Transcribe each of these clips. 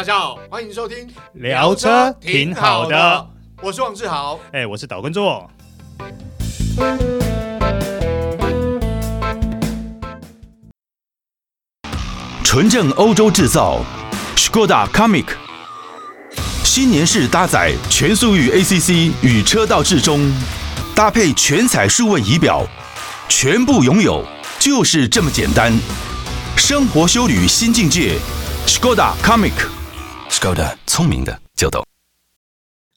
大家好，欢迎收听聊车挺好的，我是王志豪，哎，我是岛根座。纯正欧洲制造，Škoda Comic 新年式搭载全速域 ACC 与车道智中，搭配全彩数位仪表，全部拥有就是这么简单。生活修旅新境界，Škoda Kamiq，Škoda 聪明的就懂。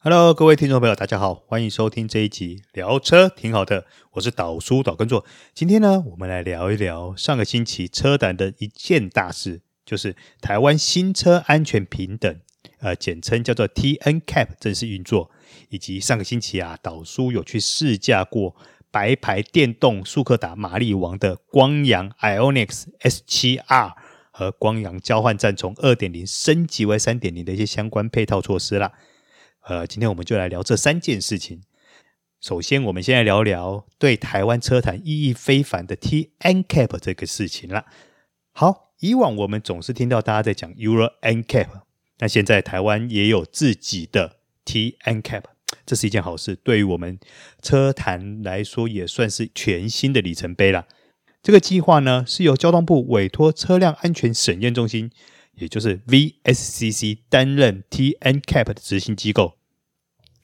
Hello，各位听众朋友，大家好，欢迎收听这一集聊车挺好的，我是导叔岛根座。今天呢，我们来聊一聊上个星期车坛的一件大事，就是台湾新车安全平等，呃，简称叫做 TNCAP 正式运作，以及上个星期啊，导叔有去试驾过白牌电动速克达马力王的光阳 IONIQ S7R 和光阳交换站从二点零升级为三点零的一些相关配套措施啦。呃，今天我们就来聊这三件事情。首先，我们先来聊聊对台湾车坛意义非凡的 TNCAP 这个事情啦。好，以往我们总是听到大家在讲 Euro NCAP，那现在台湾也有自己的 TNCAP，这是一件好事，对于我们车坛来说也算是全新的里程碑啦。这个计划呢，是由交通部委托车辆安全审验中心。也就是 VSCC 担任 TNCAP 的执行机构。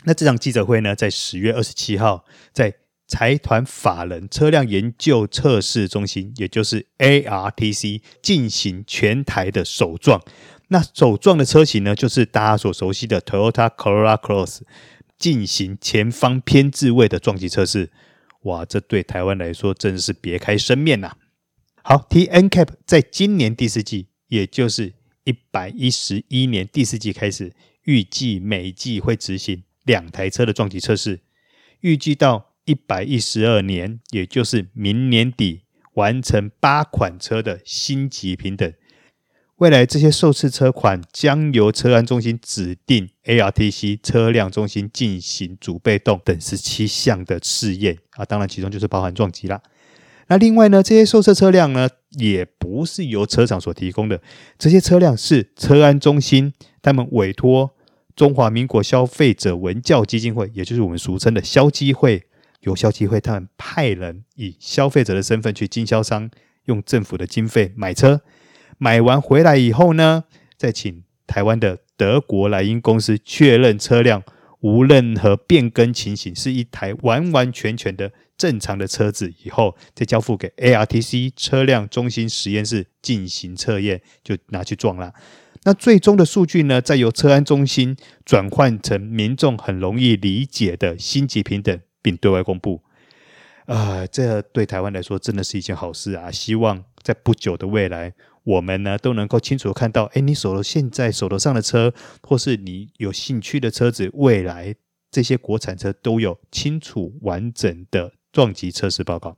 那这场记者会呢，在十月二十七号，在财团法人车辆研究测试中心，也就是 ARTC 进行全台的首撞。那首撞的车型呢，就是大家所熟悉的 Toyota Corolla Cross，进行前方偏置位的撞击测试。哇，这对台湾来说真是别开生面呐、好，TNCAP 在今年第四季，也就是一百一十一年第四季开始，预计每季会执行两台车的撞击测试，预计到一百一十二年，也就是明年底完成八款车的星级评等。未来这些受试车款将由车安中心指定 ARTC 车辆中心进行主被动等十七项的试验。啊，当然其中就是包含撞击啦。那另外呢，这些受测车辆呢，也不是由车厂所提供的，这些车辆是车安中心他们委托中华民国消费者文教基金会，也就是我们俗称的消基会，由消基会他们派人以消费者的身份去经销商用政府的经费买车，买完回来以后呢，再请台湾的德国莱茵公司确认车辆无任何变更情形，是一台完完全全的。正常的车子以后再交付给 ARTC 车辆中心实验室进行测验，就拿去撞了。那最终的数据呢，再由车安中心转换成民众很容易理解的星级评等，并对外公布。啊、呃，这对台湾来说真的是一件好事啊！希望在不久的未来，我们呢都能够清楚看到，哎，你手头现在手头上的车，或是你有兴趣的车子，未来这些国产车都有清楚完整的。撞击测试报告。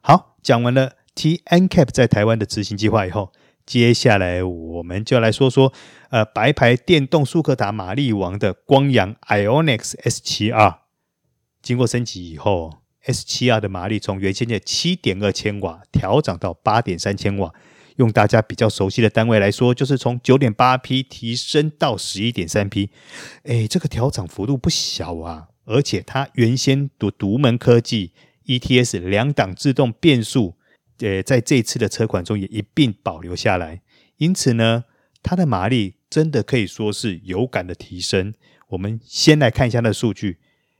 好，讲完了 TNCAP 在台湾的执行计划以后，接下来我们就来说说，呃，白牌电动速克达马力王的光阳 IONIQ S7R，经过升级以后，S7R 的马力从原先的七点二千瓦调涨到八点三千瓦，用大家比较熟悉的单位来说，就是从九点八匹提升到十一点三匹，哎，这个调涨幅度不小啊。而且它原先独独门科技 ETS 两档自动变速，呃，在这次的车款中也一并保留下来。因此呢，它的马力真的可以说是有感的提升。我们先来看一下它的数据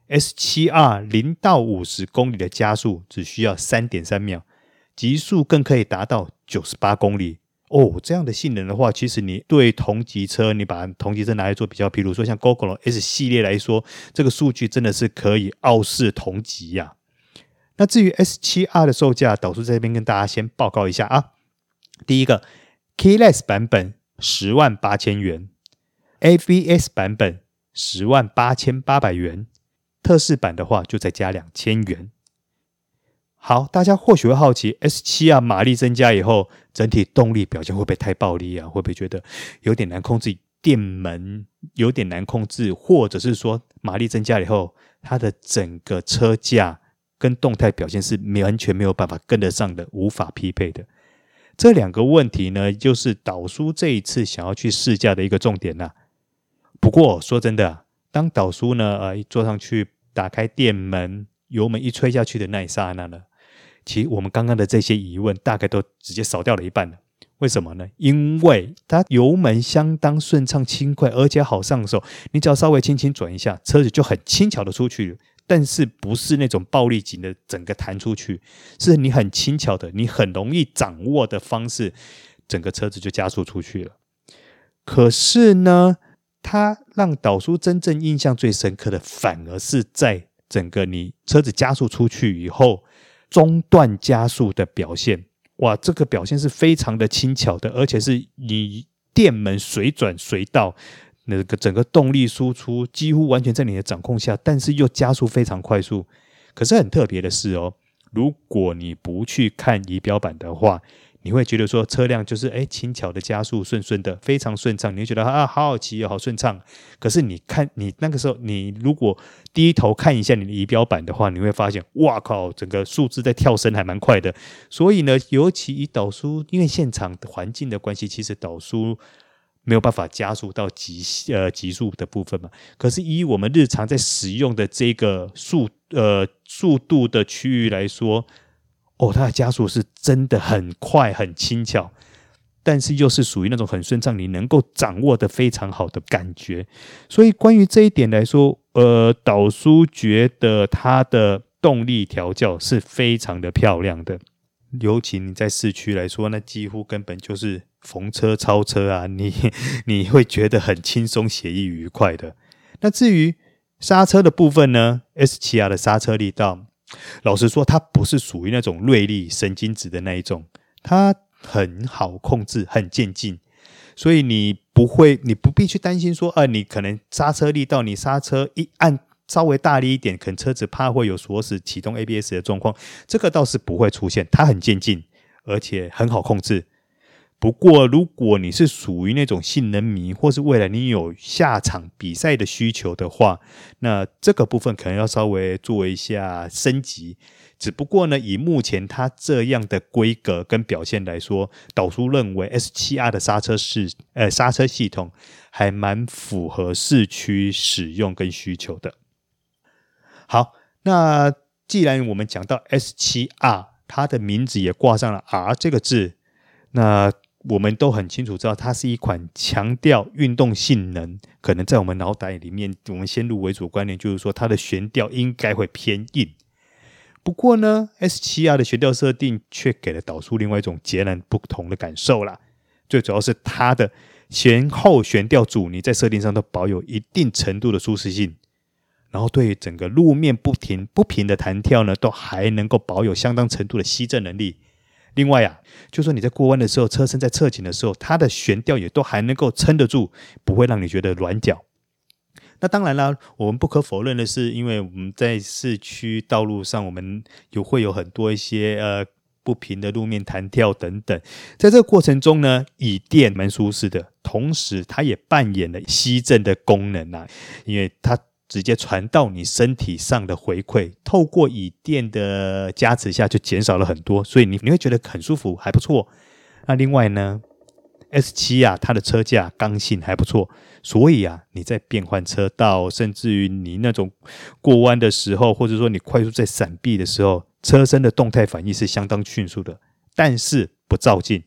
：S7R 零到五十公里的加速只需要三点三秒，极速更可以达到九十八公里。哦，这样的性能的话，其实你对同级车，你把同级车拿来做比较，比如说像 g o g o S 系列来说，这个数据真的是可以傲视同级呀、啊。那至于 S7R 的售价，导叔在这边跟大家先报告一下啊。第一个 Keyless 版本十万八千元，ABS 版本十万八千八百元，特仕版的话就再加两千元。好，大家或许会好奇，S7 啊，马力增加以后，整体动力表现会不会太暴力啊？会不会觉得有点难控制？电门有点难控制，或者是说马力增加以后，它的整个车架跟动态表现是完全没有办法跟得上的，无法匹配的。这两个问题呢，就是导叔这一次想要去试驾的一个重点呐。不过说真的，当导叔呢，呃，坐上去，打开电门，油门一吹下去的那一刹那呢，其实我们刚刚的这些疑问，大概都直接扫掉了一半了。为什么呢？因为它油门相当顺畅、轻快，而且好上手。你只要稍微轻轻转一下，车子就很轻巧的出去。但是不是那种暴力型的，整个弹出去，是你很轻巧的，你很容易掌握的方式，整个车子就加速出去了。可是呢，它让导叔真正印象最深刻的，反而是在整个你车子加速出去以后，中段加速的表现。哇，这个表现是非常的轻巧的，而且是你电门随转随到。那个整个动力输出几乎完全在你的掌控下，但是又加速非常快速。可是很特别的是哦，如果你不去看仪表板的话，你会觉得说车辆就是哎轻巧的加速，顺顺的，非常顺畅。你会觉得啊，好好骑，好顺畅。可是你看你那个时候，你如果低头看一下你的仪表板的话，你会发现，哇靠，整个数字在跳升还蛮快的。所以呢，尤其以导叔，因为现场环境的关系，其实导叔。没有办法加速到极呃极速的部分嘛？可是以我们日常在使用的这个速呃速度的区域来说，哦，它的加速是真的很快很轻巧，但是又是属于那种很顺畅，你能够掌握的非常好的感觉。所以关于这一点来说，呃，导叔觉得它的动力调教是非常的漂亮的，尤其你在市区来说，那几乎根本就是。逢车超车啊，你 你会觉得很轻松、写意、愉快的。那至于刹车的部分呢？S7R 的刹车力道，老实说，它不是属于那种锐利、神经质的那一种，它很好控制，很渐进，所以你不会，你不必去担心说，啊，你可能刹车力道，你刹车一按稍微大力一点，可能车子怕会有锁死启动 ABS 的状况，这个倒是不会出现，它很渐进，而且很好控制。不过，如果你是属于那种性能迷，或是未来你有下场比赛的需求的话，那这个部分可能要稍微做一下升级。只不过呢，以目前它这样的规格跟表现来说，导叔认为 S7R 的刹车是呃刹车系统还蛮符合市区使用跟需求的。好，那既然我们讲到 S7R，它的名字也挂上了 R 这个字，那我们都很清楚知道，它是一款强调运动性能。可能在我们脑袋里面，我们先入为主观念就是说，它的悬吊应该会偏硬。不过呢，S7R 的悬吊设定却给了导出另外一种截然不同的感受啦。最主要是它的前后悬吊阻尼在设定上都保有一定程度的舒适性，然后对于整个路面不停不平的弹跳呢，都还能够保有相当程度的吸震能力。另外啊，就说你在过弯的时候，车身在侧倾的时候，它的悬吊也都还能够撑得住，不会让你觉得软脚。那当然啦，我们不可否认的是，因为我们在市区道路上，我们有会有很多一些呃不平的路面弹跳等等，在这个过程中呢，椅垫蛮舒适的，同时它也扮演了吸震的功能啊，因为它。直接传到你身体上的回馈，透过椅垫的加持下就减少了很多，所以你你会觉得很舒服，还不错。那另外呢，S7 啊，它的车架刚性还不错，所以啊，你在变换车道，甚至于你那种过弯的时候，或者说你快速在闪避的时候，车身的动态反应是相当迅速的，但是不躁进。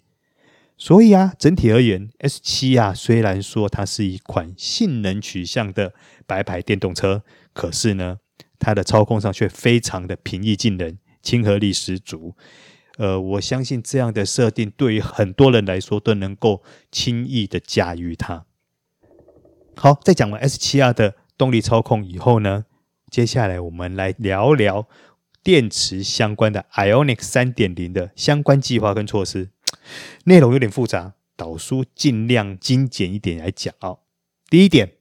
所以啊，整体而言，S7 啊，虽然说它是一款性能取向的白牌电动车，可是呢，它的操控上却非常的平易近人，亲和力十足。呃，我相信这样的设定对于很多人来说都能够轻易的驾驭它。好，在讲完 S7R 的动力操控以后呢，接下来我们来聊聊电池相关的 Ioniq 3.0的相关计划跟措施。内容有点复杂，导书尽量精简一点来讲哦。第一点，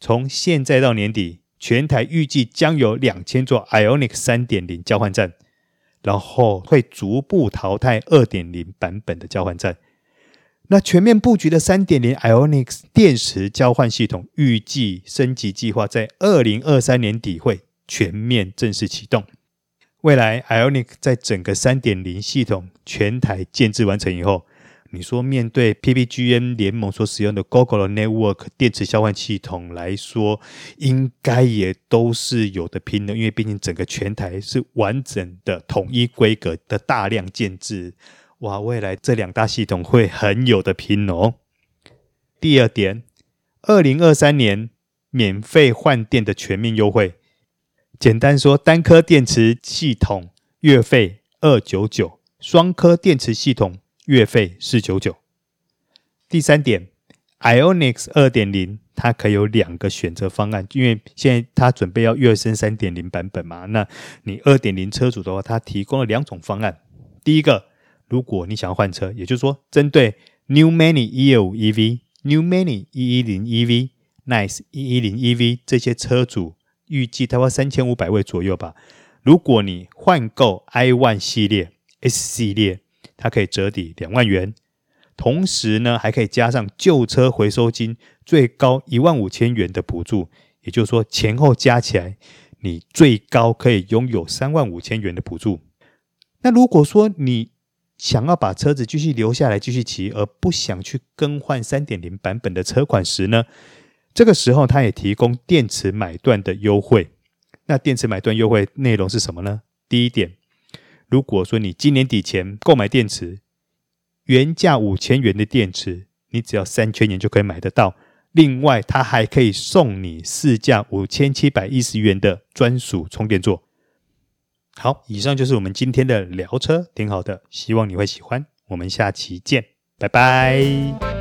从现在到年底，全台预计将有两千座 Ioniq 3.0交换站，然后会逐步淘汰2.0版本的交换站。那全面布局的3.0 Ioniq 电池交换系统，预计升级计划在2023年底会全面正式启动。未来，Ionic 在整个3.0系统全台建置完成以后，你说面对 PPGM 联盟所使用的 Gogoro Network 电池交换系统来说，应该也都是有的拼的，因为毕竟整个全台是完整的统一规格的大量建制，哇，未来这两大系统会很有的拼哦。第二点，二零二三年免费换电的全面优惠，简单说，单颗电池系统月费二九九，双颗电池系统。月费四九九。第三点，Ionix 二点零它可以有两个选择方案，因为现在它准备要跃升三点零版本嘛。那你二点零车主的话，它提供了两种方案。第一个，如果你想要换车，也就是说，针对 New Many 一二五 EV、New Many 一一零 EV、Nice 一一零 EV 这些车主，预计大概三千五百位左右吧。如果你换购 i One 系列、S 系列。它可以折抵两万元，同时呢，还可以加上旧车回收金，最高一万五千元的补助。也就是说，前后加起来，你最高可以拥有三万五千元的补助。那如果说你想要把车子继续留下来继续骑，而不想去更换三点零版本的车款时呢，这个时候它也提供电池买断的优惠。那电池买断优惠内容是什么呢？第一点。如果说你今年底前购买电池，原价五千元的电池，你只要三千元就可以买得到。另外，它还可以送你市价五千七百一十元的专属充电座。好，以上就是我们今天的聊车，挺好的，希望你会喜欢。我们下期见，拜拜。